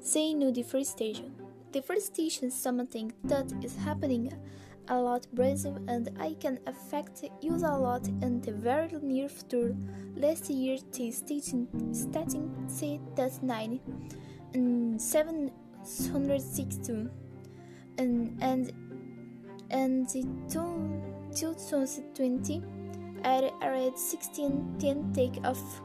Say no deforestation. Deforestation is something that is happening a lot Brazil and I can affect use a lot in the very near future. Last year the stating stating said that nine and seven hundred sixty and and and the two, 2020 I read 16 10 take off